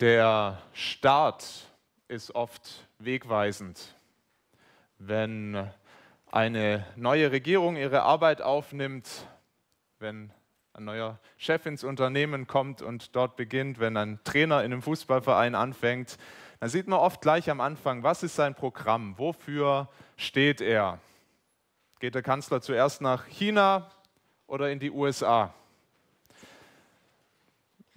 Der Staat ist oft wegweisend. Wenn eine neue Regierung ihre Arbeit aufnimmt, wenn ein neuer Chef ins Unternehmen kommt und dort beginnt, wenn ein Trainer in einem Fußballverein anfängt, dann sieht man oft gleich am Anfang, was ist sein Programm, wofür steht er. Geht der Kanzler zuerst nach China oder in die USA?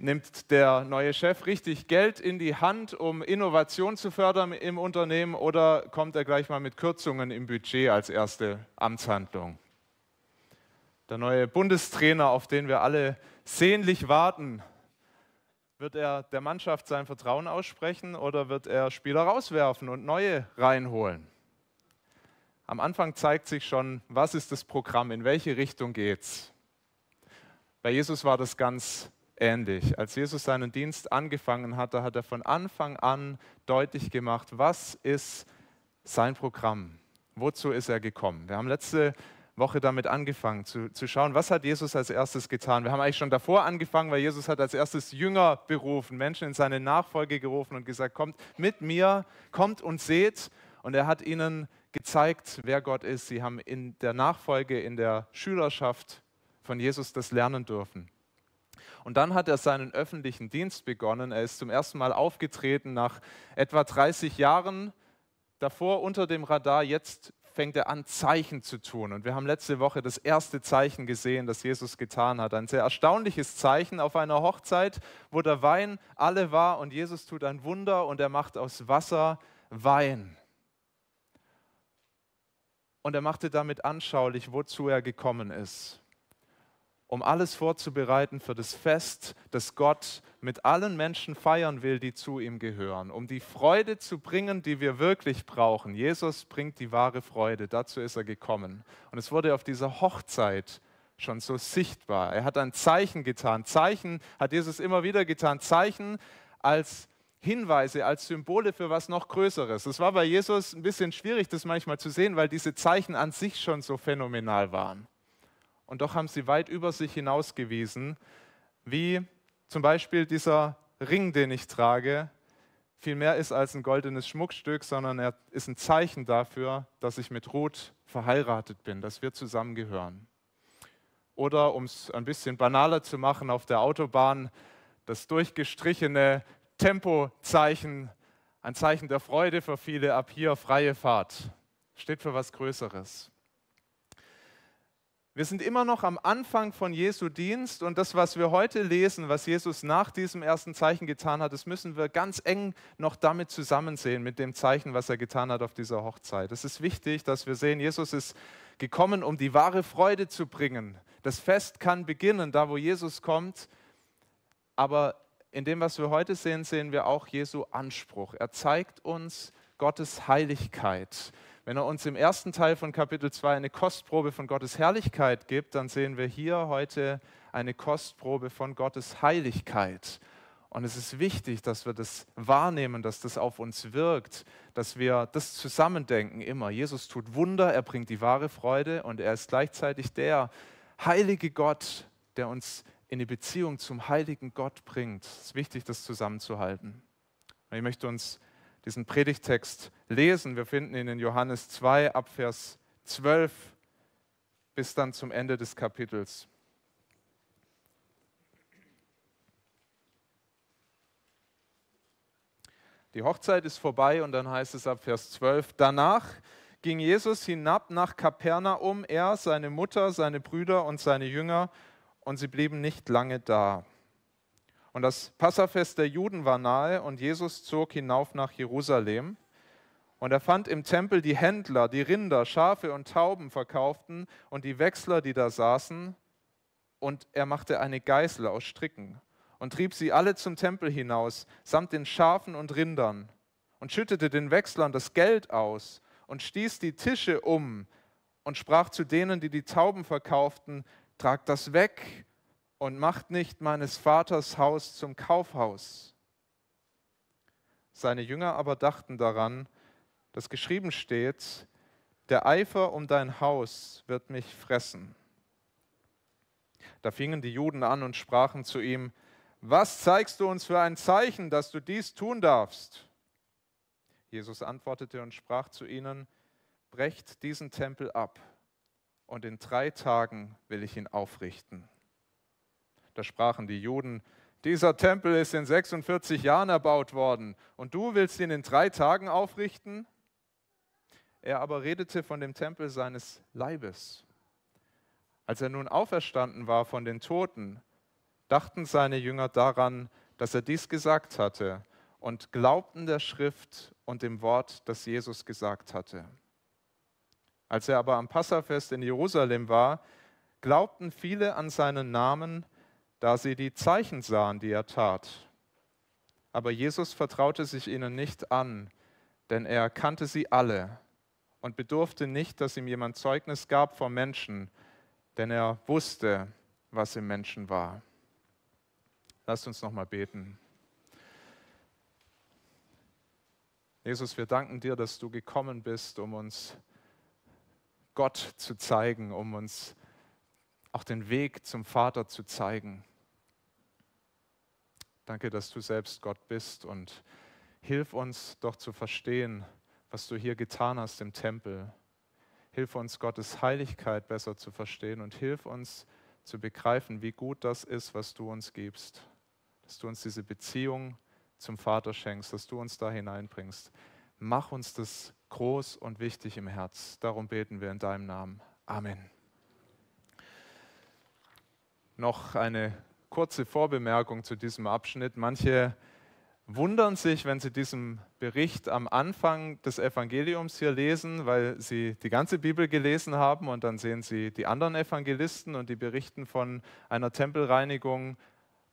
Nimmt der neue Chef richtig Geld in die Hand, um Innovation zu fördern im Unternehmen oder kommt er gleich mal mit Kürzungen im Budget als erste Amtshandlung? Der neue Bundestrainer, auf den wir alle sehnlich warten, wird er der Mannschaft sein Vertrauen aussprechen oder wird er Spieler rauswerfen und neue reinholen? Am Anfang zeigt sich schon, was ist das Programm, in welche Richtung geht's. Bei Jesus war das ganz ähnlich. Als Jesus seinen Dienst angefangen hatte, hat er von Anfang an deutlich gemacht, was ist sein Programm? Wozu ist er gekommen? Wir haben letzte Woche damit angefangen zu, zu schauen, was hat Jesus als erstes getan. Wir haben eigentlich schon davor angefangen, weil Jesus hat als erstes Jünger berufen, Menschen in seine Nachfolge gerufen und gesagt, kommt mit mir, kommt und seht. Und er hat ihnen gezeigt, wer Gott ist. Sie haben in der Nachfolge, in der Schülerschaft von Jesus das lernen dürfen. Und dann hat er seinen öffentlichen Dienst begonnen. Er ist zum ersten Mal aufgetreten nach etwa 30 Jahren. Davor unter dem Radar, jetzt fängt er an, Zeichen zu tun. Und wir haben letzte Woche das erste Zeichen gesehen, das Jesus getan hat. Ein sehr erstaunliches Zeichen auf einer Hochzeit, wo der Wein alle war und Jesus tut ein Wunder und er macht aus Wasser Wein. Und er machte damit anschaulich, wozu er gekommen ist um alles vorzubereiten für das Fest, das Gott mit allen Menschen feiern will, die zu ihm gehören, um die Freude zu bringen, die wir wirklich brauchen. Jesus bringt die wahre Freude, dazu ist er gekommen. Und es wurde auf dieser Hochzeit schon so sichtbar. Er hat ein Zeichen getan. Zeichen hat Jesus immer wieder getan. Zeichen als Hinweise, als Symbole für was noch Größeres. Es war bei Jesus ein bisschen schwierig, das manchmal zu sehen, weil diese Zeichen an sich schon so phänomenal waren und doch haben sie weit über sich hinausgewiesen, wie zum Beispiel dieser Ring, den ich trage, viel mehr ist als ein goldenes Schmuckstück, sondern er ist ein Zeichen dafür, dass ich mit Ruth verheiratet bin, dass wir zusammengehören. Oder um es ein bisschen banaler zu machen, auf der Autobahn das durchgestrichene Tempozeichen, ein Zeichen der Freude für viele, ab hier freie Fahrt, steht für was Größeres. Wir sind immer noch am Anfang von Jesu Dienst und das, was wir heute lesen, was Jesus nach diesem ersten Zeichen getan hat, das müssen wir ganz eng noch damit zusammensehen, mit dem Zeichen, was er getan hat auf dieser Hochzeit. Es ist wichtig, dass wir sehen, Jesus ist gekommen, um die wahre Freude zu bringen. Das Fest kann beginnen, da wo Jesus kommt, aber in dem, was wir heute sehen, sehen wir auch Jesu Anspruch. Er zeigt uns Gottes Heiligkeit. Wenn er uns im ersten Teil von Kapitel 2 eine Kostprobe von Gottes Herrlichkeit gibt, dann sehen wir hier heute eine Kostprobe von Gottes Heiligkeit. Und es ist wichtig, dass wir das wahrnehmen, dass das auf uns wirkt, dass wir das zusammendenken immer. Jesus tut Wunder, er bringt die wahre Freude und er ist gleichzeitig der heilige Gott, der uns in die Beziehung zum heiligen Gott bringt. Es ist wichtig, das zusammenzuhalten. Und ich möchte uns diesen Predigtext lesen. Wir finden ihn in Johannes 2 ab Vers 12 bis dann zum Ende des Kapitels. Die Hochzeit ist vorbei und dann heißt es ab Vers 12, danach ging Jesus hinab nach Kapernaum, er, seine Mutter, seine Brüder und seine Jünger, und sie blieben nicht lange da. Und das Passafest der Juden war nahe und Jesus zog hinauf nach Jerusalem. Und er fand im Tempel die Händler, die Rinder, Schafe und Tauben verkauften und die Wechsler, die da saßen. Und er machte eine Geißel aus Stricken und trieb sie alle zum Tempel hinaus, samt den Schafen und Rindern, und schüttete den Wechslern das Geld aus und stieß die Tische um und sprach zu denen, die die Tauben verkauften, tragt das weg und macht nicht meines Vaters Haus zum Kaufhaus. Seine Jünger aber dachten daran, dass geschrieben steht, der Eifer um dein Haus wird mich fressen. Da fingen die Juden an und sprachen zu ihm, was zeigst du uns für ein Zeichen, dass du dies tun darfst? Jesus antwortete und sprach zu ihnen, brecht diesen Tempel ab und in drei Tagen will ich ihn aufrichten. Da sprachen die Juden, dieser Tempel ist in 46 Jahren erbaut worden und du willst ihn in drei Tagen aufrichten? Er aber redete von dem Tempel seines Leibes. Als er nun auferstanden war von den Toten, dachten seine Jünger daran, dass er dies gesagt hatte und glaubten der Schrift und dem Wort, das Jesus gesagt hatte. Als er aber am Passafest in Jerusalem war, glaubten viele an seinen Namen, da sie die Zeichen sahen, die er tat. Aber Jesus vertraute sich ihnen nicht an, denn er kannte sie alle und bedurfte nicht, dass ihm jemand Zeugnis gab vor Menschen, denn er wusste, was im Menschen war. Lasst uns noch mal beten. Jesus, wir danken dir, dass du gekommen bist, um uns Gott zu zeigen, um uns auch den Weg zum Vater zu zeigen. Danke, dass du selbst Gott bist und hilf uns doch zu verstehen, was du hier getan hast im Tempel. Hilf uns, Gottes Heiligkeit besser zu verstehen und hilf uns zu begreifen, wie gut das ist, was du uns gibst. Dass du uns diese Beziehung zum Vater schenkst, dass du uns da hineinbringst. Mach uns das groß und wichtig im Herz. Darum beten wir in deinem Namen. Amen. Noch eine kurze Vorbemerkung zu diesem Abschnitt. Manche wundern sich, wenn sie diesen Bericht am Anfang des Evangeliums hier lesen, weil sie die ganze Bibel gelesen haben und dann sehen sie die anderen Evangelisten und die berichten von einer Tempelreinigung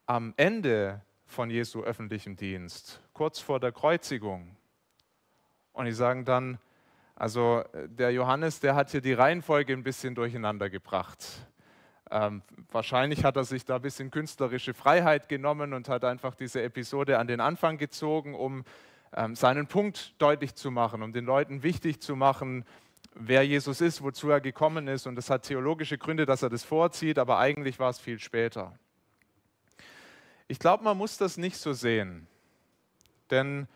am Ende von Jesu öffentlichem Dienst, kurz vor der Kreuzigung. Und die sagen dann, also der Johannes, der hat hier die Reihenfolge ein bisschen durcheinander gebracht. Ähm, wahrscheinlich hat er sich da ein bisschen künstlerische Freiheit genommen und hat einfach diese Episode an den Anfang gezogen, um ähm, seinen Punkt deutlich zu machen, um den Leuten wichtig zu machen, wer Jesus ist, wozu er gekommen ist. Und das hat theologische Gründe, dass er das vorzieht, aber eigentlich war es viel später. Ich glaube, man muss das nicht so sehen, denn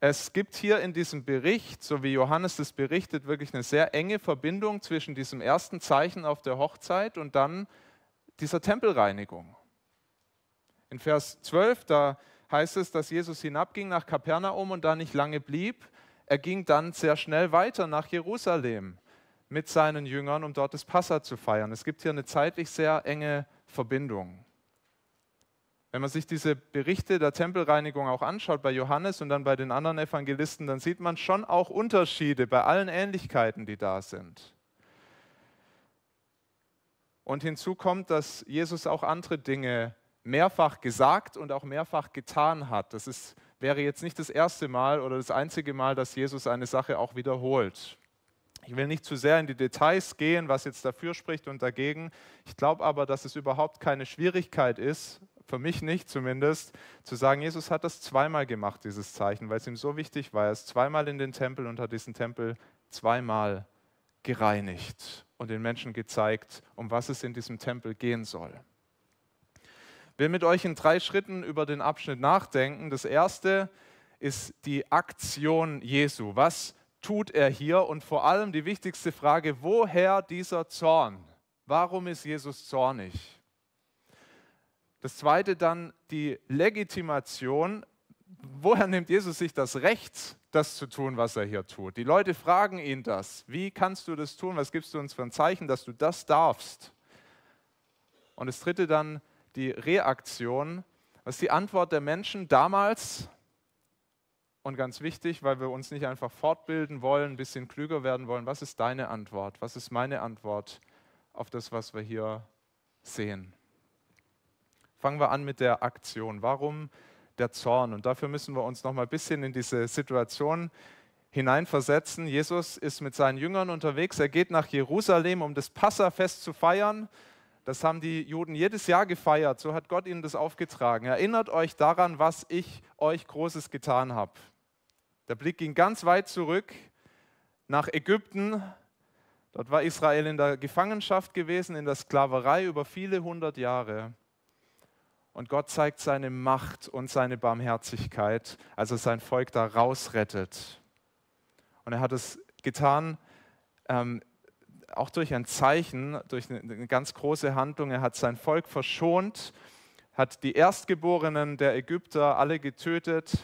es gibt hier in diesem Bericht, so wie Johannes das berichtet, wirklich eine sehr enge Verbindung zwischen diesem ersten Zeichen auf der Hochzeit und dann dieser Tempelreinigung. In Vers 12, da heißt es, dass Jesus hinabging nach Kapernaum und da nicht lange blieb. Er ging dann sehr schnell weiter nach Jerusalem mit seinen Jüngern, um dort das Passa zu feiern. Es gibt hier eine zeitlich sehr enge Verbindung. Wenn man sich diese Berichte der Tempelreinigung auch anschaut bei Johannes und dann bei den anderen Evangelisten, dann sieht man schon auch Unterschiede bei allen Ähnlichkeiten, die da sind. Und hinzu kommt, dass Jesus auch andere Dinge mehrfach gesagt und auch mehrfach getan hat. Das ist, wäre jetzt nicht das erste Mal oder das einzige Mal, dass Jesus eine Sache auch wiederholt. Ich will nicht zu sehr in die Details gehen, was jetzt dafür spricht und dagegen. Ich glaube aber, dass es überhaupt keine Schwierigkeit ist, für mich nicht zumindest, zu sagen, Jesus hat das zweimal gemacht, dieses Zeichen, weil es ihm so wichtig war. Er ist zweimal in den Tempel und hat diesen Tempel zweimal gereinigt und den Menschen gezeigt, um was es in diesem Tempel gehen soll. Ich will mit euch in drei Schritten über den Abschnitt nachdenken. Das erste ist die Aktion Jesu. Was tut er hier? Und vor allem die wichtigste Frage, woher dieser Zorn? Warum ist Jesus zornig? Das zweite dann die Legitimation. Woher nimmt Jesus sich das Recht, das zu tun, was er hier tut? Die Leute fragen ihn das. Wie kannst du das tun? Was gibst du uns für ein Zeichen, dass du das darfst? Und das dritte dann die Reaktion. Was ist die Antwort der Menschen damals? Und ganz wichtig, weil wir uns nicht einfach fortbilden wollen, ein bisschen klüger werden wollen, was ist deine Antwort? Was ist meine Antwort auf das, was wir hier sehen? Fangen wir an mit der Aktion. Warum der Zorn? Und dafür müssen wir uns noch mal ein bisschen in diese Situation hineinversetzen. Jesus ist mit seinen Jüngern unterwegs. Er geht nach Jerusalem, um das Passafest zu feiern. Das haben die Juden jedes Jahr gefeiert. So hat Gott ihnen das aufgetragen. Erinnert euch daran, was ich euch Großes getan habe. Der Blick ging ganz weit zurück nach Ägypten. Dort war Israel in der Gefangenschaft gewesen, in der Sklaverei über viele hundert Jahre. Und Gott zeigt seine Macht und seine Barmherzigkeit, als er sein Volk da rausrettet. Und er hat es getan, ähm, auch durch ein Zeichen, durch eine, eine ganz große Handlung. Er hat sein Volk verschont, hat die Erstgeborenen der Ägypter alle getötet,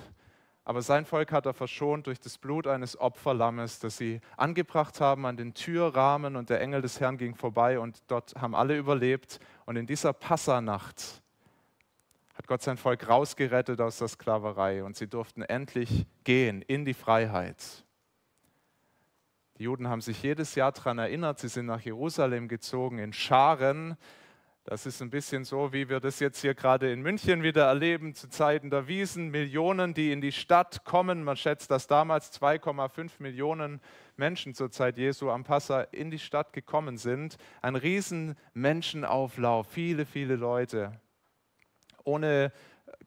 aber sein Volk hat er verschont durch das Blut eines Opferlammes, das sie angebracht haben an den Türrahmen und der Engel des Herrn ging vorbei und dort haben alle überlebt. Und in dieser Passanacht hat Gott sein Volk rausgerettet aus der Sklaverei und sie durften endlich gehen in die Freiheit. Die Juden haben sich jedes Jahr daran erinnert, sie sind nach Jerusalem gezogen in Scharen. Das ist ein bisschen so, wie wir das jetzt hier gerade in München wieder erleben, zu Zeiten der Wiesen. Millionen, die in die Stadt kommen. Man schätzt, dass damals 2,5 Millionen Menschen zur Zeit Jesu am Passa in die Stadt gekommen sind. Ein riesen Menschenauflauf, viele, viele Leute. Ohne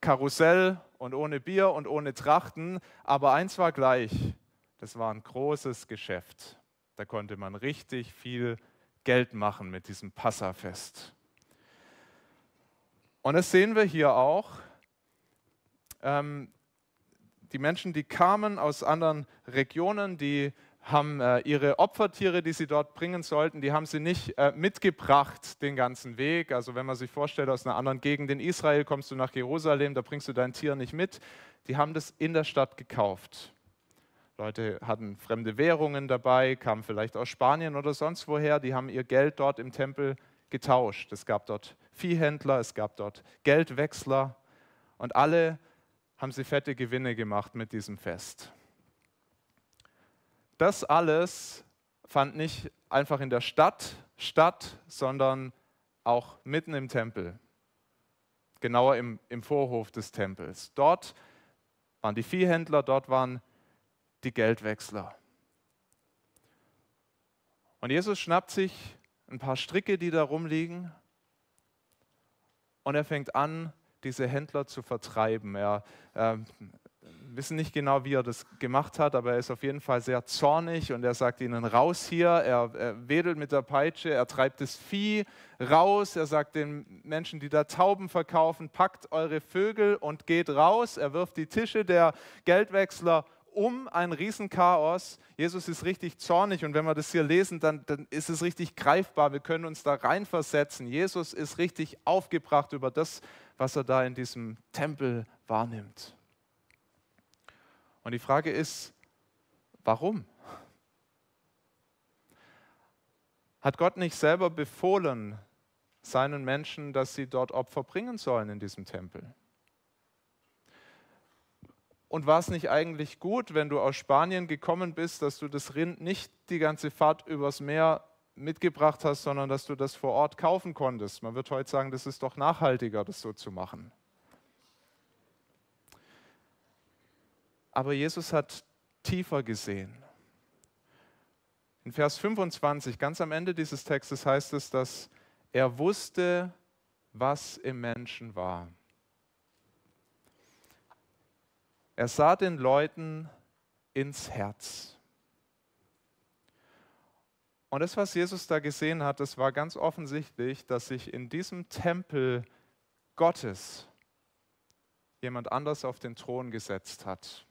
Karussell und ohne Bier und ohne Trachten. Aber eins war gleich, das war ein großes Geschäft. Da konnte man richtig viel Geld machen mit diesem Passafest. Und das sehen wir hier auch. Ähm, die Menschen, die kamen aus anderen Regionen, die haben äh, ihre Opfertiere, die sie dort bringen sollten, die haben sie nicht äh, mitgebracht den ganzen Weg. Also wenn man sich vorstellt, aus einer anderen Gegend in Israel kommst du nach Jerusalem, da bringst du dein Tier nicht mit. Die haben das in der Stadt gekauft. Leute hatten fremde Währungen dabei, kamen vielleicht aus Spanien oder sonst woher, die haben ihr Geld dort im Tempel getauscht. Es gab dort Viehhändler, es gab dort Geldwechsler und alle haben sie fette Gewinne gemacht mit diesem Fest. Das alles fand nicht einfach in der Stadt statt, sondern auch mitten im Tempel, genauer im, im Vorhof des Tempels. Dort waren die Viehhändler, dort waren die Geldwechsler. Und Jesus schnappt sich ein paar Stricke, die da rumliegen, und er fängt an, diese Händler zu vertreiben. Er äh, wissen nicht genau, wie er das gemacht hat, aber er ist auf jeden Fall sehr zornig und er sagt ihnen raus hier. Er, er wedelt mit der Peitsche, er treibt das Vieh raus. Er sagt den Menschen, die da Tauben verkaufen, packt eure Vögel und geht raus. Er wirft die Tische der Geldwechsler um ein Riesenchaos. Jesus ist richtig zornig und wenn wir das hier lesen, dann, dann ist es richtig greifbar. Wir können uns da reinversetzen. Jesus ist richtig aufgebracht über das, was er da in diesem Tempel wahrnimmt. Und die Frage ist, warum? Hat Gott nicht selber befohlen seinen Menschen, dass sie dort Opfer bringen sollen in diesem Tempel? Und war es nicht eigentlich gut, wenn du aus Spanien gekommen bist, dass du das Rind nicht die ganze Fahrt übers Meer mitgebracht hast, sondern dass du das vor Ort kaufen konntest? Man wird heute sagen, das ist doch nachhaltiger, das so zu machen. Aber Jesus hat tiefer gesehen. In Vers 25, ganz am Ende dieses Textes heißt es, dass er wusste, was im Menschen war. Er sah den Leuten ins Herz. Und das, was Jesus da gesehen hat, das war ganz offensichtlich, dass sich in diesem Tempel Gottes jemand anders auf den Thron gesetzt hat.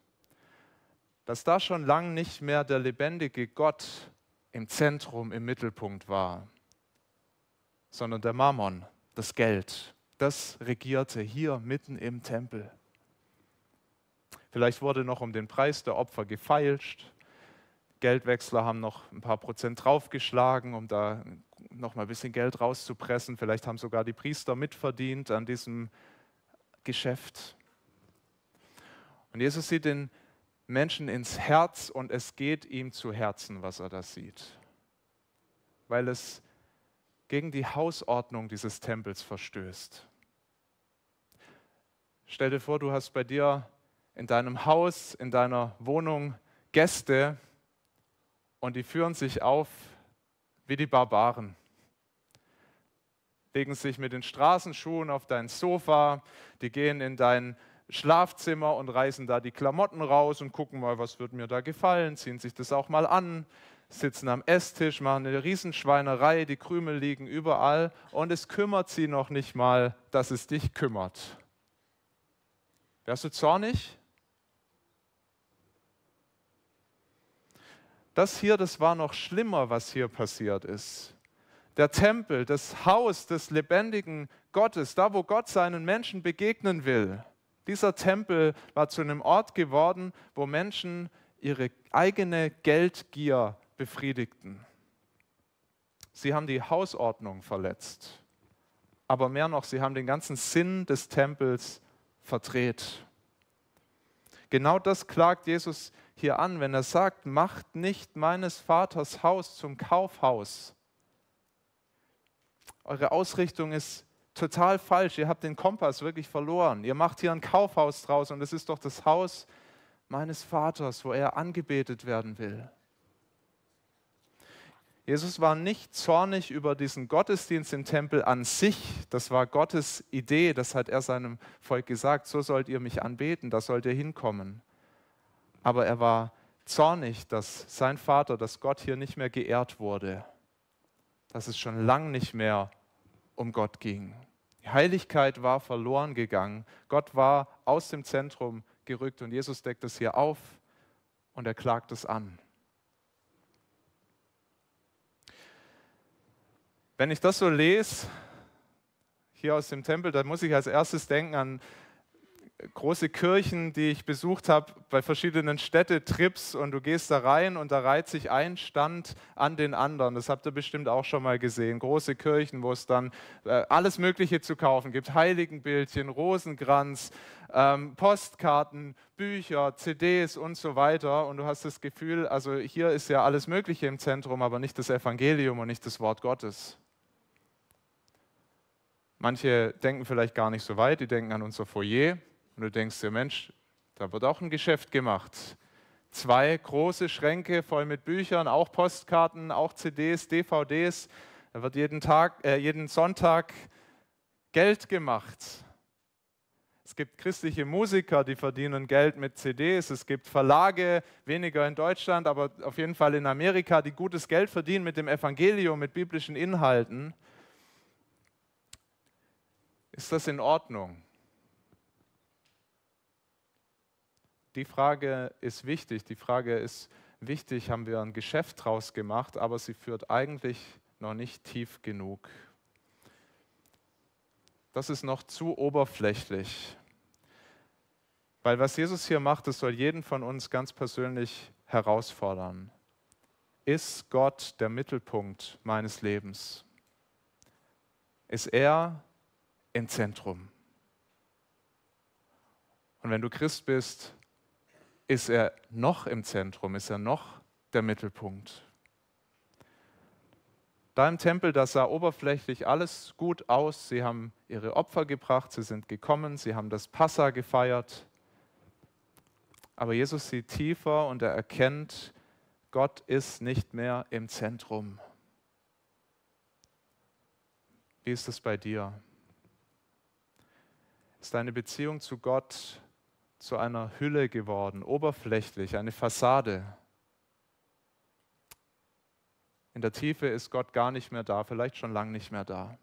Dass da schon lang nicht mehr der lebendige Gott im Zentrum, im Mittelpunkt war, sondern der Mammon, das Geld, das regierte hier mitten im Tempel. Vielleicht wurde noch um den Preis der Opfer gefeilscht. Geldwechsler haben noch ein paar Prozent draufgeschlagen, um da noch mal ein bisschen Geld rauszupressen. Vielleicht haben sogar die Priester mitverdient an diesem Geschäft. Und Jesus sieht den Menschen ins Herz und es geht ihm zu Herzen, was er da sieht. Weil es gegen die Hausordnung dieses Tempels verstößt. Stell dir vor, du hast bei dir in deinem Haus, in deiner Wohnung Gäste und die führen sich auf wie die Barbaren. Legen sich mit den Straßenschuhen auf dein Sofa, die gehen in dein Schlafzimmer und reißen da die Klamotten raus und gucken mal, was wird mir da gefallen, ziehen sich das auch mal an. sitzen am Esstisch, machen eine Riesenschweinerei, die Krümel liegen überall und es kümmert sie noch nicht mal, dass es dich kümmert. Wärst du zornig? Das hier, das war noch schlimmer, was hier passiert ist. Der Tempel, das Haus des lebendigen Gottes, da wo Gott seinen Menschen begegnen will. Dieser Tempel war zu einem Ort geworden, wo Menschen ihre eigene Geldgier befriedigten. Sie haben die Hausordnung verletzt. Aber mehr noch, sie haben den ganzen Sinn des Tempels verdreht. Genau das klagt Jesus hier an, wenn er sagt, macht nicht meines Vaters Haus zum Kaufhaus. Eure Ausrichtung ist total falsch. Ihr habt den Kompass wirklich verloren. Ihr macht hier ein Kaufhaus draus und es ist doch das Haus meines Vaters, wo er angebetet werden will. Jesus war nicht zornig über diesen Gottesdienst im Tempel an sich. Das war Gottes Idee. Das hat er seinem Volk gesagt. So sollt ihr mich anbeten. Da sollt ihr hinkommen aber er war zornig, dass sein Vater, dass Gott hier nicht mehr geehrt wurde, dass es schon lang nicht mehr um Gott ging. Heiligkeit war verloren gegangen. Gott war aus dem Zentrum gerückt und Jesus deckt es hier auf und er klagt es an. Wenn ich das so lese, hier aus dem Tempel, dann muss ich als erstes denken an große Kirchen, die ich besucht habe bei verschiedenen Städtetrips und du gehst da rein und da reiht sich ein Stand an den anderen. Das habt ihr bestimmt auch schon mal gesehen. Große Kirchen, wo es dann äh, alles Mögliche zu kaufen gibt. Heiligenbildchen, Rosenkranz, ähm, Postkarten, Bücher, CDs und so weiter. Und du hast das Gefühl, also hier ist ja alles Mögliche im Zentrum, aber nicht das Evangelium und nicht das Wort Gottes. Manche denken vielleicht gar nicht so weit, die denken an unser Foyer und du denkst dir, Mensch, da wird auch ein Geschäft gemacht. Zwei große Schränke voll mit Büchern, auch Postkarten, auch CDs, DVDs. Da wird jeden, Tag, äh, jeden Sonntag Geld gemacht. Es gibt christliche Musiker, die verdienen Geld mit CDs. Es gibt Verlage, weniger in Deutschland, aber auf jeden Fall in Amerika, die gutes Geld verdienen mit dem Evangelium, mit biblischen Inhalten. Ist das in Ordnung? Die Frage ist wichtig. Die Frage ist wichtig, haben wir ein Geschäft draus gemacht, aber sie führt eigentlich noch nicht tief genug. Das ist noch zu oberflächlich. Weil was Jesus hier macht, das soll jeden von uns ganz persönlich herausfordern. Ist Gott der Mittelpunkt meines Lebens? Ist er im Zentrum? Und wenn du Christ bist, ist er noch im Zentrum, ist er noch der Mittelpunkt. Da im Tempel, da sah oberflächlich alles gut aus. Sie haben ihre Opfer gebracht, sie sind gekommen, sie haben das Passa gefeiert. Aber Jesus sieht tiefer und er erkennt, Gott ist nicht mehr im Zentrum. Wie ist es bei dir? Ist deine Beziehung zu Gott zu einer Hülle geworden, oberflächlich, eine Fassade. In der Tiefe ist Gott gar nicht mehr da, vielleicht schon lange nicht mehr da.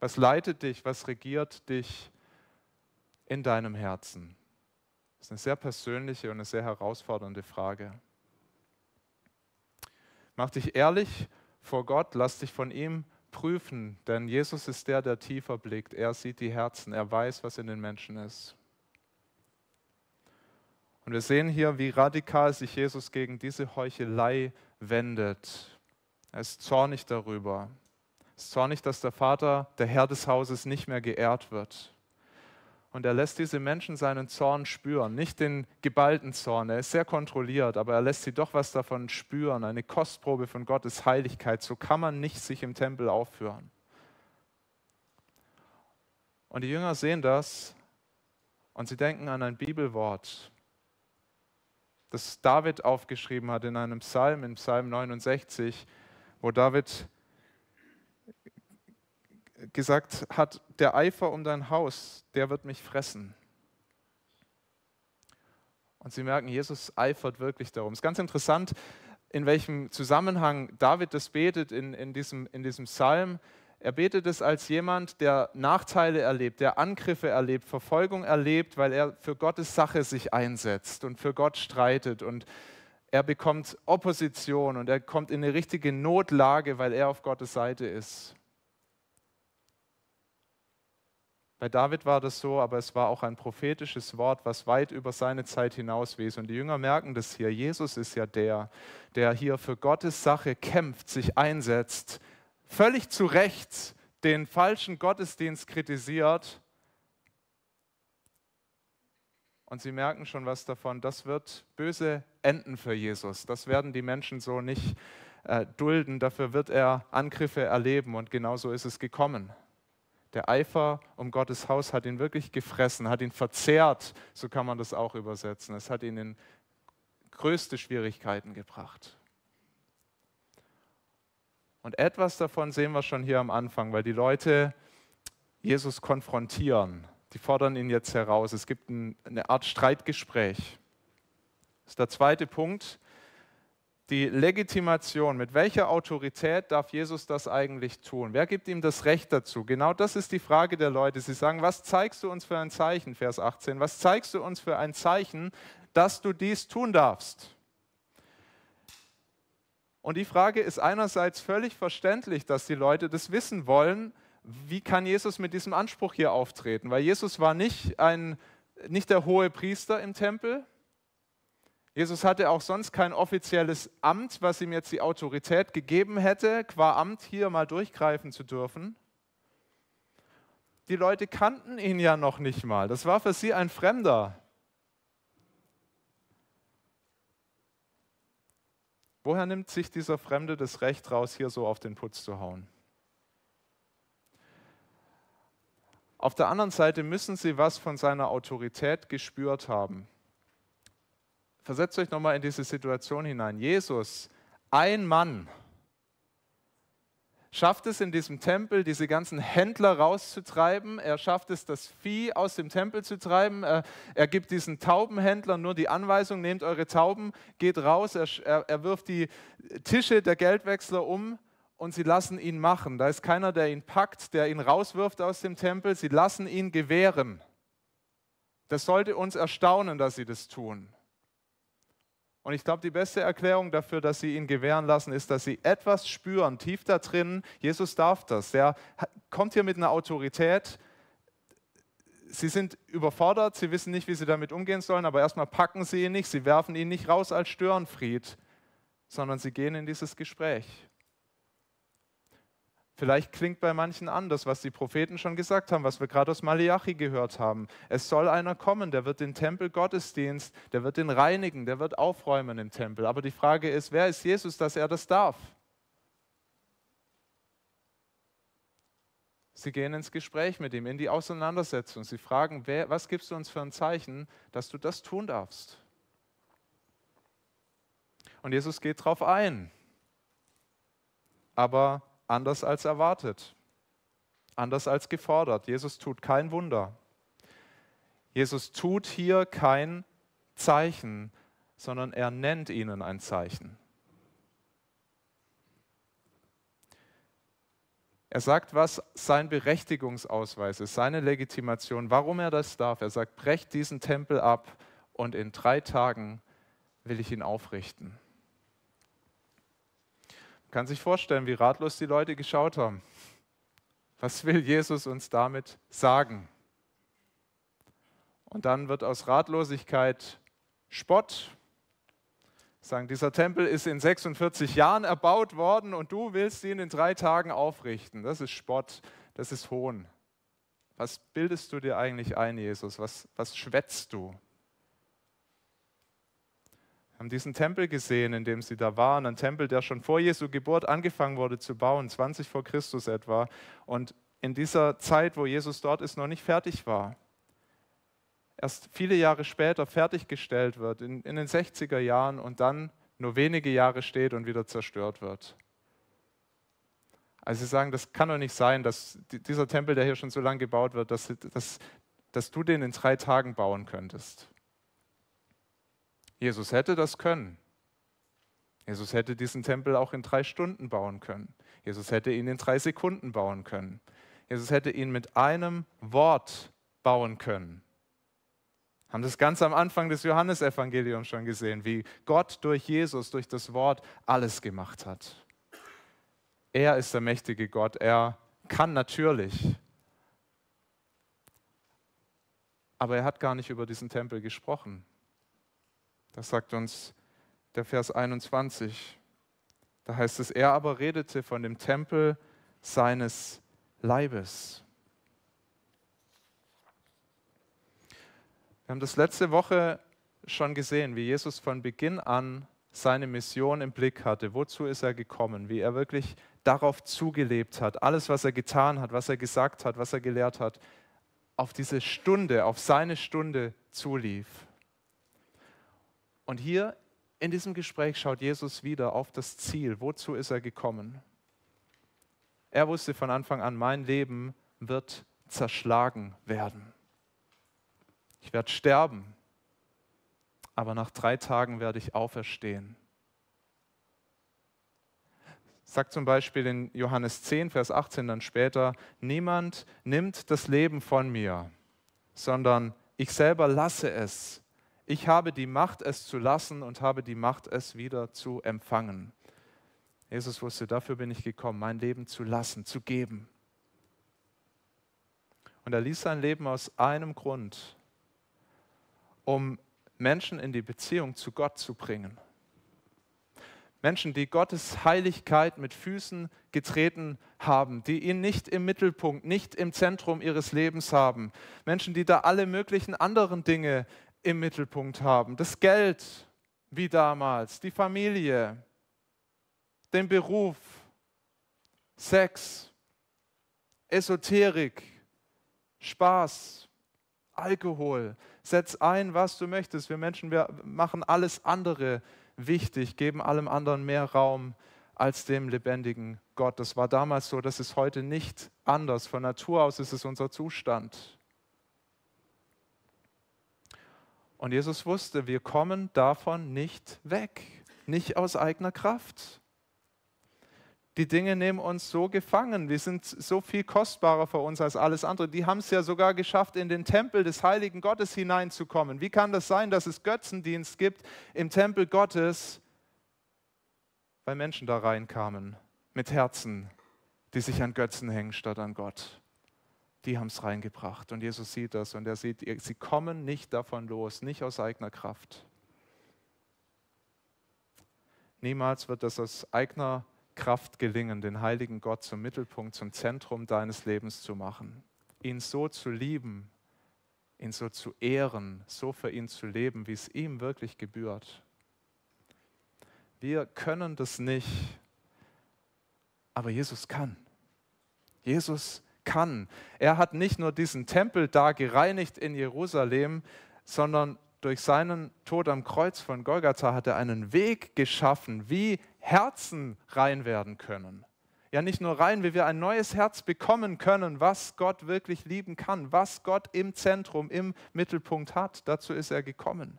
Was leitet dich, was regiert dich in deinem Herzen? Das ist eine sehr persönliche und eine sehr herausfordernde Frage. Mach dich ehrlich vor Gott, lass dich von ihm prüfen, denn Jesus ist der, der tiefer blickt. Er sieht die Herzen, er weiß, was in den Menschen ist. Und wir sehen hier, wie radikal sich Jesus gegen diese Heuchelei wendet. Er ist zornig darüber. Er ist zornig, dass der Vater, der Herr des Hauses, nicht mehr geehrt wird. Und er lässt diese Menschen seinen Zorn spüren, nicht den geballten Zorn, er ist sehr kontrolliert, aber er lässt sie doch was davon spüren, eine Kostprobe von Gottes Heiligkeit. So kann man nicht sich im Tempel aufführen. Und die Jünger sehen das und sie denken an ein Bibelwort, das David aufgeschrieben hat in einem Psalm, in Psalm 69, wo David gesagt hat, der Eifer um dein Haus, der wird mich fressen. Und sie merken, Jesus eifert wirklich darum. Es ist ganz interessant, in welchem Zusammenhang David das betet in, in, diesem, in diesem Psalm. Er betet es als jemand, der Nachteile erlebt, der Angriffe erlebt, Verfolgung erlebt, weil er für Gottes Sache sich einsetzt und für Gott streitet. Und er bekommt Opposition und er kommt in eine richtige Notlage, weil er auf Gottes Seite ist. Bei David war das so, aber es war auch ein prophetisches Wort, was weit über seine Zeit hinaus wies. Und die Jünger merken das hier. Jesus ist ja der, der hier für Gottes Sache kämpft, sich einsetzt, völlig zu Recht den falschen Gottesdienst kritisiert. Und sie merken schon was davon, das wird böse enden für Jesus. Das werden die Menschen so nicht äh, dulden. Dafür wird er Angriffe erleben. Und genau so ist es gekommen. Der Eifer um Gottes Haus hat ihn wirklich gefressen, hat ihn verzehrt, so kann man das auch übersetzen. Es hat ihn in größte Schwierigkeiten gebracht. Und etwas davon sehen wir schon hier am Anfang, weil die Leute Jesus konfrontieren. Die fordern ihn jetzt heraus. Es gibt ein, eine Art Streitgespräch. Das ist der zweite Punkt. Die Legitimation. Mit welcher Autorität darf Jesus das eigentlich tun? Wer gibt ihm das Recht dazu? Genau das ist die Frage der Leute. Sie sagen, was zeigst du uns für ein Zeichen, Vers 18? Was zeigst du uns für ein Zeichen, dass du dies tun darfst? Und die Frage ist einerseits völlig verständlich, dass die Leute das wissen wollen. Wie kann Jesus mit diesem Anspruch hier auftreten? Weil Jesus war nicht, ein, nicht der hohe Priester im Tempel. Jesus hatte auch sonst kein offizielles Amt, was ihm jetzt die Autorität gegeben hätte, qua Amt hier mal durchgreifen zu dürfen. Die Leute kannten ihn ja noch nicht mal. Das war für sie ein Fremder. Woher nimmt sich dieser Fremde das Recht raus, hier so auf den Putz zu hauen? Auf der anderen Seite müssen sie was von seiner Autorität gespürt haben. Versetzt euch nochmal in diese Situation hinein. Jesus, ein Mann, schafft es in diesem Tempel, diese ganzen Händler rauszutreiben. Er schafft es, das Vieh aus dem Tempel zu treiben. Er, er gibt diesen Taubenhändlern nur die Anweisung, nehmt eure Tauben, geht raus. Er, er, er wirft die Tische der Geldwechsler um und sie lassen ihn machen. Da ist keiner, der ihn packt, der ihn rauswirft aus dem Tempel. Sie lassen ihn gewähren. Das sollte uns erstaunen, dass sie das tun. Und ich glaube, die beste Erklärung dafür, dass sie ihn gewähren lassen, ist, dass sie etwas spüren, tief da drin. Jesus darf das. Der kommt hier mit einer Autorität. Sie sind überfordert, sie wissen nicht, wie sie damit umgehen sollen, aber erstmal packen sie ihn nicht, sie werfen ihn nicht raus als Störenfried, sondern sie gehen in dieses Gespräch. Vielleicht klingt bei manchen anders, was die Propheten schon gesagt haben, was wir gerade aus Malachi gehört haben. Es soll einer kommen, der wird den Tempel Gottesdienst, der wird den reinigen, der wird aufräumen im Tempel. Aber die Frage ist, wer ist Jesus, dass er das darf? Sie gehen ins Gespräch mit ihm, in die Auseinandersetzung. Sie fragen, wer, was gibst du uns für ein Zeichen, dass du das tun darfst? Und Jesus geht darauf ein. Aber anders als erwartet, anders als gefordert. Jesus tut kein Wunder. Jesus tut hier kein Zeichen, sondern er nennt ihnen ein Zeichen. Er sagt, was sein Berechtigungsausweis ist, seine Legitimation, warum er das darf. Er sagt, brecht diesen Tempel ab und in drei Tagen will ich ihn aufrichten kann sich vorstellen, wie ratlos die Leute geschaut haben. Was will Jesus uns damit sagen? Und dann wird aus Ratlosigkeit Spott. Sagen, dieser Tempel ist in 46 Jahren erbaut worden und du willst ihn in drei Tagen aufrichten. Das ist Spott, das ist Hohn. Was bildest du dir eigentlich ein, Jesus? Was, was schwätzt du? Haben diesen Tempel gesehen, in dem sie da waren, ein Tempel, der schon vor Jesu Geburt angefangen wurde zu bauen, 20 vor Christus etwa, und in dieser Zeit, wo Jesus dort ist, noch nicht fertig war. Erst viele Jahre später fertiggestellt wird, in, in den 60er Jahren, und dann nur wenige Jahre steht und wieder zerstört wird. Also sie sagen, das kann doch nicht sein, dass dieser Tempel, der hier schon so lange gebaut wird, dass, dass, dass du den in drei Tagen bauen könntest. Jesus hätte das können. Jesus hätte diesen Tempel auch in drei Stunden bauen können. Jesus hätte ihn in drei Sekunden bauen können. Jesus hätte ihn mit einem Wort bauen können. Haben das ganz am Anfang des Johannesevangeliums schon gesehen, wie Gott durch Jesus, durch das Wort alles gemacht hat. Er ist der mächtige Gott. Er kann natürlich. Aber er hat gar nicht über diesen Tempel gesprochen. Das sagt uns der Vers 21. Da heißt es, er aber redete von dem Tempel seines Leibes. Wir haben das letzte Woche schon gesehen, wie Jesus von Beginn an seine Mission im Blick hatte. Wozu ist er gekommen? Wie er wirklich darauf zugelebt hat. Alles, was er getan hat, was er gesagt hat, was er gelehrt hat, auf diese Stunde, auf seine Stunde zulief. Und hier in diesem Gespräch schaut Jesus wieder auf das Ziel. Wozu ist er gekommen? Er wusste von Anfang an, mein Leben wird zerschlagen werden. Ich werde sterben, aber nach drei Tagen werde ich auferstehen. Sagt zum Beispiel in Johannes 10, Vers 18 dann später, niemand nimmt das Leben von mir, sondern ich selber lasse es. Ich habe die Macht, es zu lassen und habe die Macht, es wieder zu empfangen. Jesus wusste, dafür bin ich gekommen, mein Leben zu lassen, zu geben. Und er ließ sein Leben aus einem Grund, um Menschen in die Beziehung zu Gott zu bringen. Menschen, die Gottes Heiligkeit mit Füßen getreten haben, die ihn nicht im Mittelpunkt, nicht im Zentrum ihres Lebens haben. Menschen, die da alle möglichen anderen Dinge im Mittelpunkt haben. Das Geld, wie damals, die Familie, den Beruf, Sex, Esoterik, Spaß, Alkohol. Setz ein, was du möchtest. Wir Menschen, wir machen alles andere wichtig, geben allem anderen mehr Raum als dem lebendigen Gott. Das war damals so, das ist heute nicht anders. Von Natur aus ist es unser Zustand. Und Jesus wusste, wir kommen davon nicht weg, nicht aus eigener Kraft. Die Dinge nehmen uns so gefangen. Die sind so viel kostbarer für uns als alles andere. Die haben es ja sogar geschafft, in den Tempel des heiligen Gottes hineinzukommen. Wie kann das sein, dass es Götzendienst gibt im Tempel Gottes, weil Menschen da reinkamen mit Herzen, die sich an Götzen hängen statt an Gott? Die haben es reingebracht. Und Jesus sieht das und er sieht, sie kommen nicht davon los, nicht aus eigener Kraft. Niemals wird das aus eigener Kraft gelingen, den heiligen Gott zum Mittelpunkt, zum Zentrum deines Lebens zu machen. Ihn so zu lieben, ihn so zu ehren, so für ihn zu leben, wie es ihm wirklich gebührt. Wir können das nicht, aber Jesus kann. Jesus kann. Er hat nicht nur diesen Tempel da gereinigt in Jerusalem, sondern durch seinen Tod am Kreuz von Golgatha hat er einen Weg geschaffen, wie Herzen rein werden können. Ja, nicht nur rein, wie wir ein neues Herz bekommen können, was Gott wirklich lieben kann, was Gott im Zentrum, im Mittelpunkt hat. Dazu ist er gekommen.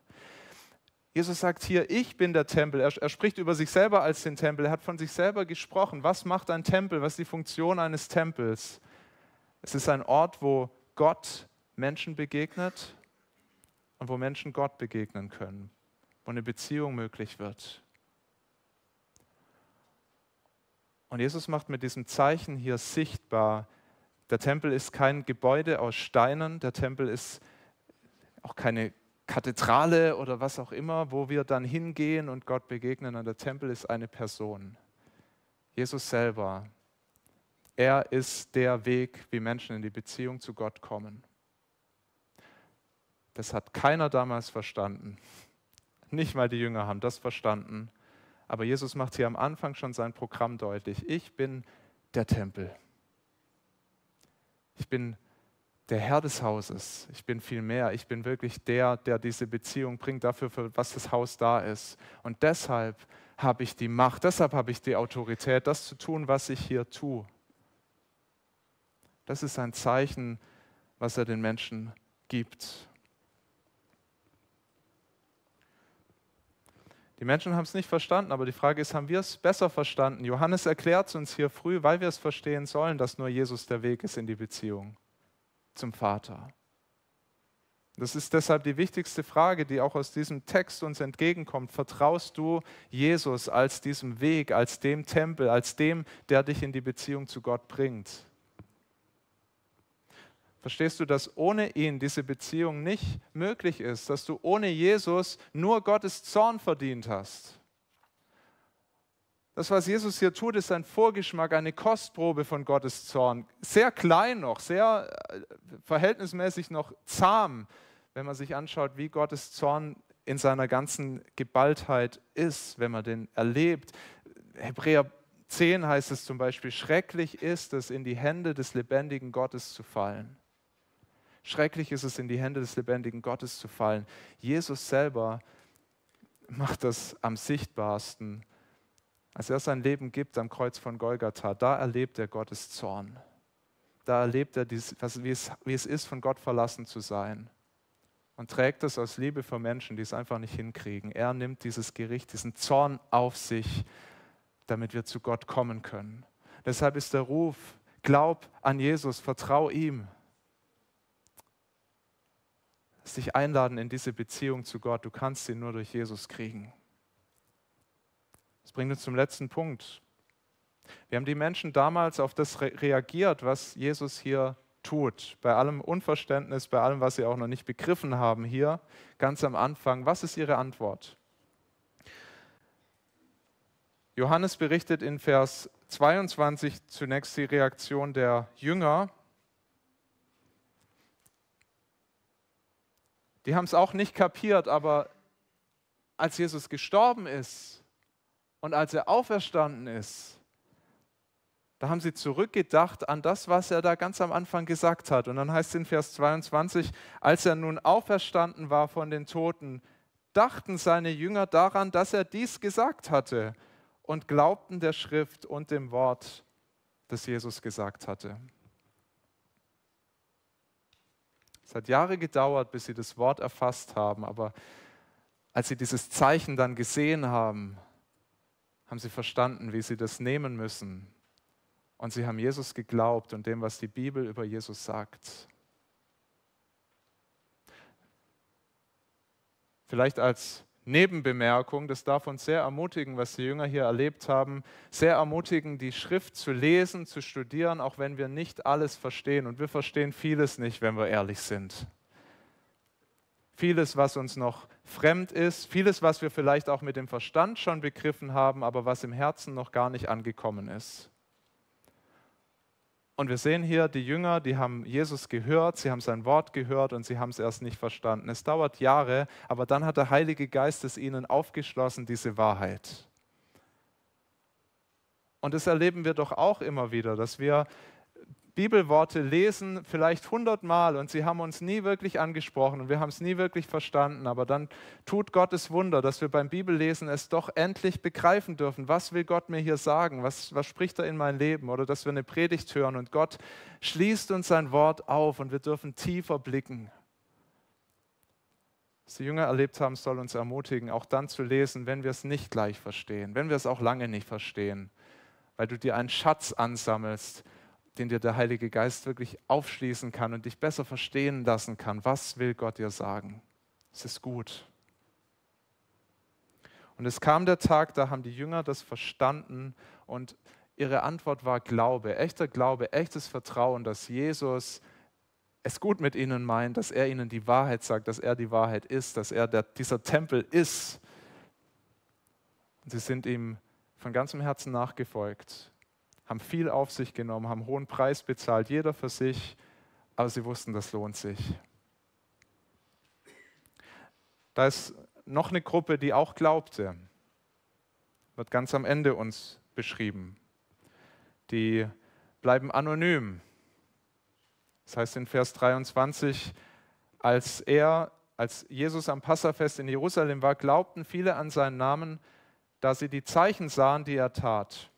Jesus sagt hier, ich bin der Tempel. Er, er, spricht über sich selber als den Tempel. Er hat von sich selber gesprochen. Was macht ein Tempel? Was ist die Funktion eines Tempels? Es ist ein Ort, wo Gott Menschen begegnet und wo Menschen Gott begegnen können, wo eine Beziehung möglich wird. Und Jesus macht mit diesem Zeichen hier sichtbar, der Tempel ist kein Gebäude aus Steinen, der Tempel ist auch keine Kathedrale oder was auch immer, wo wir dann hingehen und Gott begegnen. Und der Tempel ist eine Person. Jesus selber. Er ist der Weg, wie Menschen in die Beziehung zu Gott kommen. Das hat keiner damals verstanden. Nicht mal die Jünger haben das verstanden. Aber Jesus macht hier am Anfang schon sein Programm deutlich. Ich bin der Tempel. Ich bin der Herr des Hauses. Ich bin viel mehr. Ich bin wirklich der, der diese Beziehung bringt, dafür, für was das Haus da ist. Und deshalb habe ich die Macht, deshalb habe ich die Autorität, das zu tun, was ich hier tue. Das ist ein Zeichen, was er den Menschen gibt. Die Menschen haben es nicht verstanden, aber die Frage ist, haben wir es besser verstanden? Johannes erklärt es uns hier früh, weil wir es verstehen sollen, dass nur Jesus der Weg ist in die Beziehung zum Vater. Das ist deshalb die wichtigste Frage, die auch aus diesem Text uns entgegenkommt. Vertraust du Jesus als diesem Weg, als dem Tempel, als dem, der dich in die Beziehung zu Gott bringt? Verstehst du, dass ohne ihn diese Beziehung nicht möglich ist, dass du ohne Jesus nur Gottes Zorn verdient hast? Das, was Jesus hier tut, ist ein Vorgeschmack, eine Kostprobe von Gottes Zorn. Sehr klein noch, sehr äh, verhältnismäßig noch zahm, wenn man sich anschaut, wie Gottes Zorn in seiner ganzen Geballtheit ist, wenn man den erlebt. Hebräer 10 heißt es zum Beispiel, schrecklich ist es, in die Hände des lebendigen Gottes zu fallen. Schrecklich ist es, in die Hände des lebendigen Gottes zu fallen. Jesus selber macht das am sichtbarsten, als er sein Leben gibt am Kreuz von Golgatha. Da erlebt er Gottes Zorn. Da erlebt er, wie es ist, von Gott verlassen zu sein. Und trägt es aus Liebe für Menschen, die es einfach nicht hinkriegen. Er nimmt dieses Gericht, diesen Zorn auf sich, damit wir zu Gott kommen können. Deshalb ist der Ruf, glaub an Jesus, vertrau ihm. Dich einladen in diese Beziehung zu Gott. Du kannst sie nur durch Jesus kriegen. Das bringt uns zum letzten Punkt. Wir haben die Menschen damals auf das reagiert, was Jesus hier tut. Bei allem Unverständnis, bei allem, was sie auch noch nicht begriffen haben hier, ganz am Anfang. Was ist ihre Antwort? Johannes berichtet in Vers 22 zunächst die Reaktion der Jünger Die haben es auch nicht kapiert, aber als Jesus gestorben ist und als er auferstanden ist, da haben sie zurückgedacht an das, was er da ganz am Anfang gesagt hat. Und dann heißt es in Vers 22, als er nun auferstanden war von den Toten, dachten seine Jünger daran, dass er dies gesagt hatte und glaubten der Schrift und dem Wort, das Jesus gesagt hatte. Es hat Jahre gedauert, bis sie das Wort erfasst haben, aber als sie dieses Zeichen dann gesehen haben, haben sie verstanden, wie sie das nehmen müssen. Und sie haben Jesus geglaubt und dem, was die Bibel über Jesus sagt. Vielleicht als Nebenbemerkung, das darf uns sehr ermutigen, was die Jünger hier erlebt haben, sehr ermutigen, die Schrift zu lesen, zu studieren, auch wenn wir nicht alles verstehen. Und wir verstehen vieles nicht, wenn wir ehrlich sind. Vieles, was uns noch fremd ist, vieles, was wir vielleicht auch mit dem Verstand schon begriffen haben, aber was im Herzen noch gar nicht angekommen ist. Und wir sehen hier, die Jünger, die haben Jesus gehört, sie haben sein Wort gehört und sie haben es erst nicht verstanden. Es dauert Jahre, aber dann hat der Heilige Geist es ihnen aufgeschlossen, diese Wahrheit. Und das erleben wir doch auch immer wieder, dass wir Bibelworte lesen, vielleicht hundertmal und sie haben uns nie wirklich angesprochen und wir haben es nie wirklich verstanden. Aber dann tut Gottes Wunder, dass wir beim Bibellesen es doch endlich begreifen dürfen. Was will Gott mir hier sagen? Was, was spricht er in mein Leben? Oder dass wir eine Predigt hören und Gott schließt uns sein Wort auf und wir dürfen tiefer blicken. Was die Jünger erlebt haben, soll uns ermutigen, auch dann zu lesen, wenn wir es nicht gleich verstehen, wenn wir es auch lange nicht verstehen, weil du dir einen Schatz ansammelst, den dir der Heilige Geist wirklich aufschließen kann und dich besser verstehen lassen kann. Was will Gott dir sagen? Es ist gut. Und es kam der Tag, da haben die Jünger das verstanden und ihre Antwort war Glaube, echter Glaube, echtes Vertrauen, dass Jesus es gut mit ihnen meint, dass er ihnen die Wahrheit sagt, dass er die Wahrheit ist, dass er der, dieser Tempel ist. Und sie sind ihm von ganzem Herzen nachgefolgt haben viel auf sich genommen, haben hohen Preis bezahlt, jeder für sich, aber sie wussten, das lohnt sich. Da ist noch eine Gruppe, die auch glaubte, wird ganz am Ende uns beschrieben. Die bleiben anonym. Das heißt in Vers 23, als er, als Jesus am Passafest in Jerusalem war, glaubten viele an seinen Namen, da sie die Zeichen sahen, die er tat.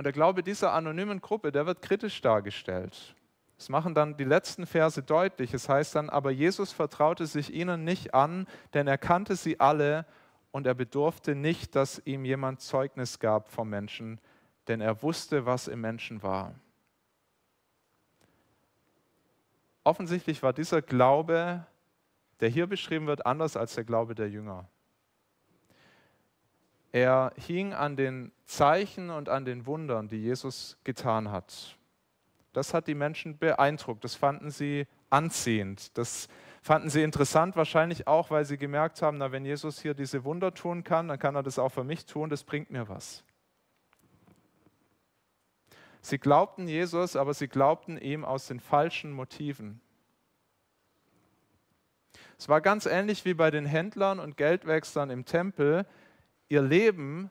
Und der Glaube dieser anonymen Gruppe, der wird kritisch dargestellt. Das machen dann die letzten Verse deutlich. Es heißt dann, aber Jesus vertraute sich ihnen nicht an, denn er kannte sie alle und er bedurfte nicht, dass ihm jemand Zeugnis gab vom Menschen, denn er wusste, was im Menschen war. Offensichtlich war dieser Glaube, der hier beschrieben wird, anders als der Glaube der Jünger. Er hing an den Zeichen und an den Wundern, die Jesus getan hat. Das hat die Menschen beeindruckt, das fanden sie anziehend, das fanden sie interessant, wahrscheinlich auch, weil sie gemerkt haben, na, wenn Jesus hier diese Wunder tun kann, dann kann er das auch für mich tun, das bringt mir was. Sie glaubten Jesus, aber sie glaubten ihm aus den falschen Motiven. Es war ganz ähnlich wie bei den Händlern und Geldwechslern im Tempel. Ihr Leben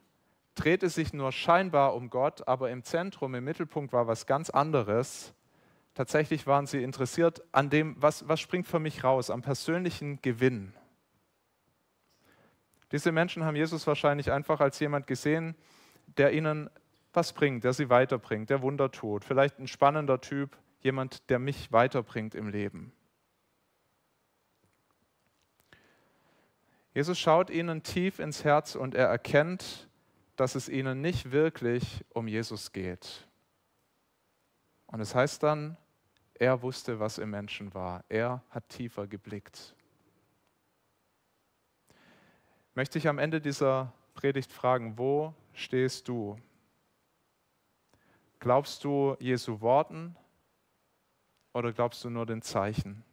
drehte sich nur scheinbar um Gott, aber im Zentrum, im Mittelpunkt war was ganz anderes. Tatsächlich waren sie interessiert an dem, was, was springt für mich raus, am persönlichen Gewinn. Diese Menschen haben Jesus wahrscheinlich einfach als jemand gesehen, der ihnen was bringt, der sie weiterbringt, der Wunder tut. Vielleicht ein spannender Typ, jemand, der mich weiterbringt im Leben. Jesus schaut ihnen tief ins Herz und er erkennt, dass es ihnen nicht wirklich um Jesus geht. Und es heißt dann, er wusste, was im Menschen war. Er hat tiefer geblickt. Möchte ich am Ende dieser Predigt fragen, wo stehst du? Glaubst du Jesu Worten oder glaubst du nur den Zeichen?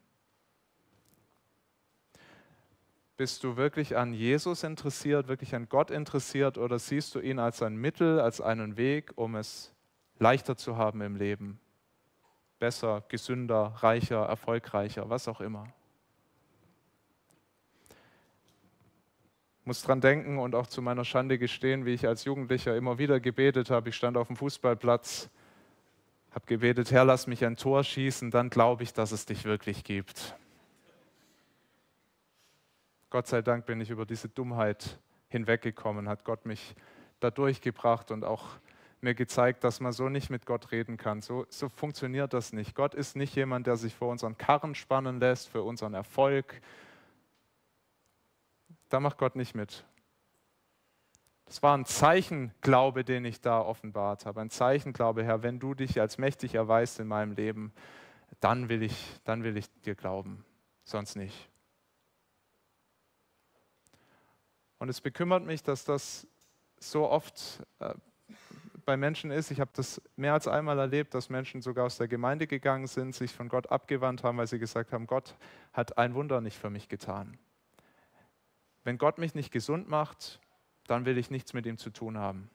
Bist du wirklich an Jesus interessiert, wirklich an Gott interessiert oder siehst du ihn als ein Mittel, als einen Weg, um es leichter zu haben im Leben? Besser, gesünder, reicher, erfolgreicher, was auch immer. Ich muss dran denken und auch zu meiner Schande gestehen, wie ich als Jugendlicher immer wieder gebetet habe. Ich stand auf dem Fußballplatz, habe gebetet, Herr, lass mich ein Tor schießen, dann glaube ich, dass es dich wirklich gibt. Gott sei Dank bin ich über diese Dummheit hinweggekommen, hat Gott mich da durchgebracht und auch mir gezeigt, dass man so nicht mit Gott reden kann. So, so funktioniert das nicht. Gott ist nicht jemand, der sich vor unseren Karren spannen lässt, für unseren Erfolg. Da macht Gott nicht mit. Das war ein Zeichenglaube, den ich da offenbart habe. Ein Zeichenglaube, Herr, wenn du dich als mächtig erweist in meinem Leben, dann will ich, dann will ich dir glauben, sonst nicht. Und es bekümmert mich, dass das so oft äh, bei Menschen ist. Ich habe das mehr als einmal erlebt, dass Menschen sogar aus der Gemeinde gegangen sind, sich von Gott abgewandt haben, weil sie gesagt haben, Gott hat ein Wunder nicht für mich getan. Wenn Gott mich nicht gesund macht, dann will ich nichts mit ihm zu tun haben.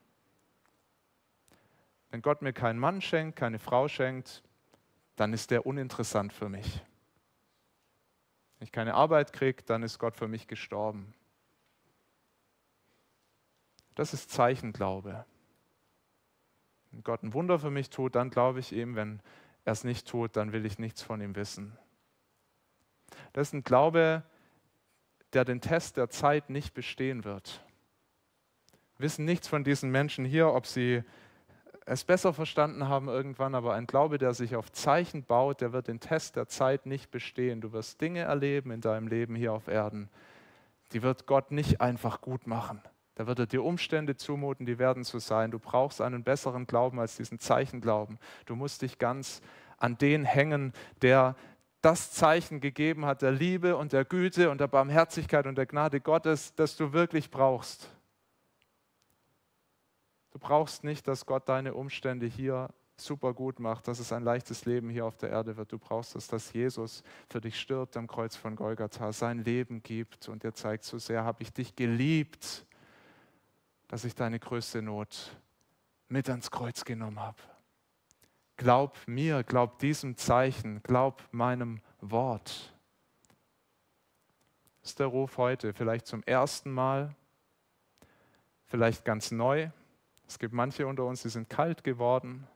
Wenn Gott mir keinen Mann schenkt, keine Frau schenkt, dann ist der uninteressant für mich. Wenn ich keine Arbeit kriege, dann ist Gott für mich gestorben. Das ist Zeichenglaube. Wenn Gott ein Wunder für mich tut, dann glaube ich ihm. Wenn er es nicht tut, dann will ich nichts von ihm wissen. Das ist ein Glaube, der den Test der Zeit nicht bestehen wird. Wir wissen nichts von diesen Menschen hier, ob sie es besser verstanden haben irgendwann, aber ein Glaube, der sich auf Zeichen baut, der wird den Test der Zeit nicht bestehen. Du wirst Dinge erleben in deinem Leben hier auf Erden, die wird Gott nicht einfach gut machen. Da wird er dir Umstände zumuten, die werden so sein. Du brauchst einen besseren Glauben als diesen Zeichenglauben. Du musst dich ganz an den hängen, der das Zeichen gegeben hat, der Liebe und der Güte und der Barmherzigkeit und der Gnade Gottes, das du wirklich brauchst. Du brauchst nicht, dass Gott deine Umstände hier super gut macht, dass es ein leichtes Leben hier auf der Erde wird. Du brauchst es, dass Jesus für dich stirbt am Kreuz von Golgatha, sein Leben gibt und dir zeigt, so sehr habe ich dich geliebt dass ich deine größte Not mit ans Kreuz genommen habe. Glaub mir, glaub diesem Zeichen, glaub meinem Wort. Das ist der Ruf heute, vielleicht zum ersten Mal, vielleicht ganz neu. Es gibt manche unter uns, die sind kalt geworden.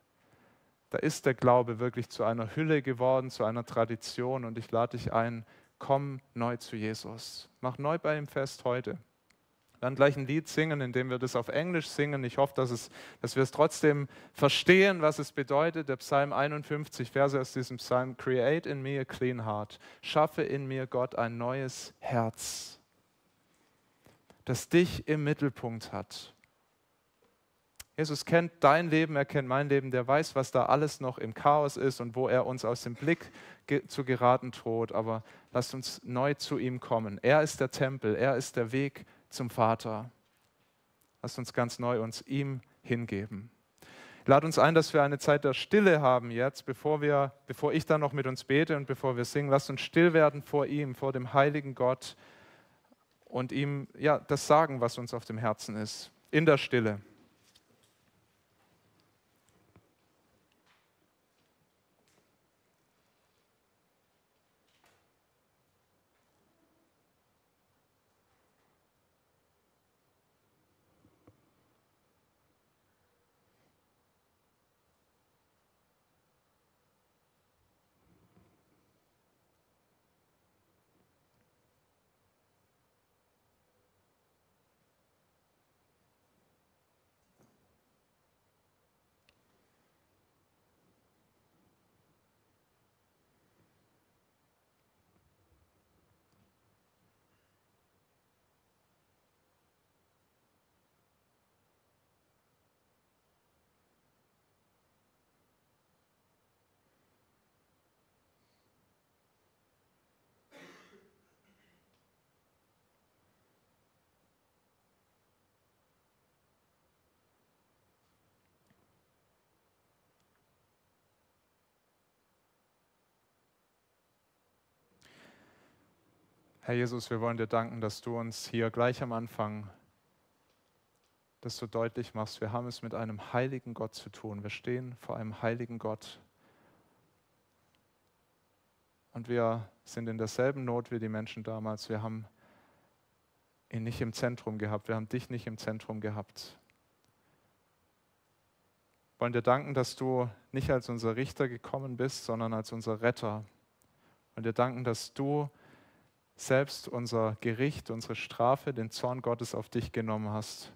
Da ist der Glaube wirklich zu einer Hülle geworden, zu einer Tradition. Und ich lade dich ein, komm neu zu Jesus. Mach neu bei ihm fest heute. Werden gleich ein Lied singen, in dem wir das auf Englisch singen. Ich hoffe, dass, es, dass wir es trotzdem verstehen, was es bedeutet. Der Psalm 51, Verse aus diesem Psalm. Create in me a clean heart. Schaffe in mir, Gott, ein neues Herz, das dich im Mittelpunkt hat. Jesus kennt dein Leben, er kennt mein Leben, der weiß, was da alles noch im Chaos ist und wo er uns aus dem Blick ge zu geraten droht. Aber lasst uns neu zu ihm kommen. Er ist der Tempel, er ist der Weg zum Vater. Lasst uns ganz neu uns ihm hingeben. Lad uns ein, dass wir eine Zeit der Stille haben jetzt, bevor, wir, bevor ich dann noch mit uns bete und bevor wir singen. Lasst uns still werden vor ihm, vor dem heiligen Gott und ihm ja, das sagen, was uns auf dem Herzen ist. In der Stille. Herr Jesus, wir wollen dir danken, dass du uns hier gleich am Anfang das so deutlich machst. Wir haben es mit einem heiligen Gott zu tun. Wir stehen vor einem heiligen Gott. Und wir sind in derselben Not wie die Menschen damals. Wir haben ihn nicht im Zentrum gehabt. Wir haben dich nicht im Zentrum gehabt. Wir wollen dir danken, dass du nicht als unser Richter gekommen bist, sondern als unser Retter. Und dir danken, dass du selbst unser Gericht, unsere Strafe, den Zorn Gottes auf dich genommen hast,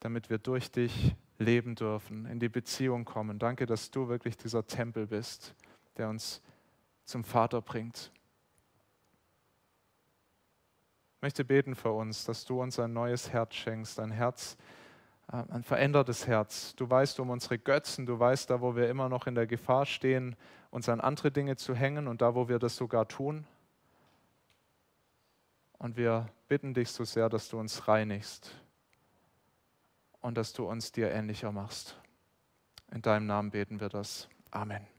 damit wir durch dich leben dürfen, in die Beziehung kommen. Danke, dass du wirklich dieser Tempel bist, der uns zum Vater bringt. Ich möchte beten für uns, dass du uns ein neues Herz schenkst, ein Herz, äh, ein verändertes Herz. Du weißt um unsere Götzen, du weißt da, wo wir immer noch in der Gefahr stehen, uns an andere Dinge zu hängen und da, wo wir das sogar tun. Und wir bitten dich so sehr, dass du uns reinigst und dass du uns dir ähnlicher machst. In deinem Namen beten wir das. Amen.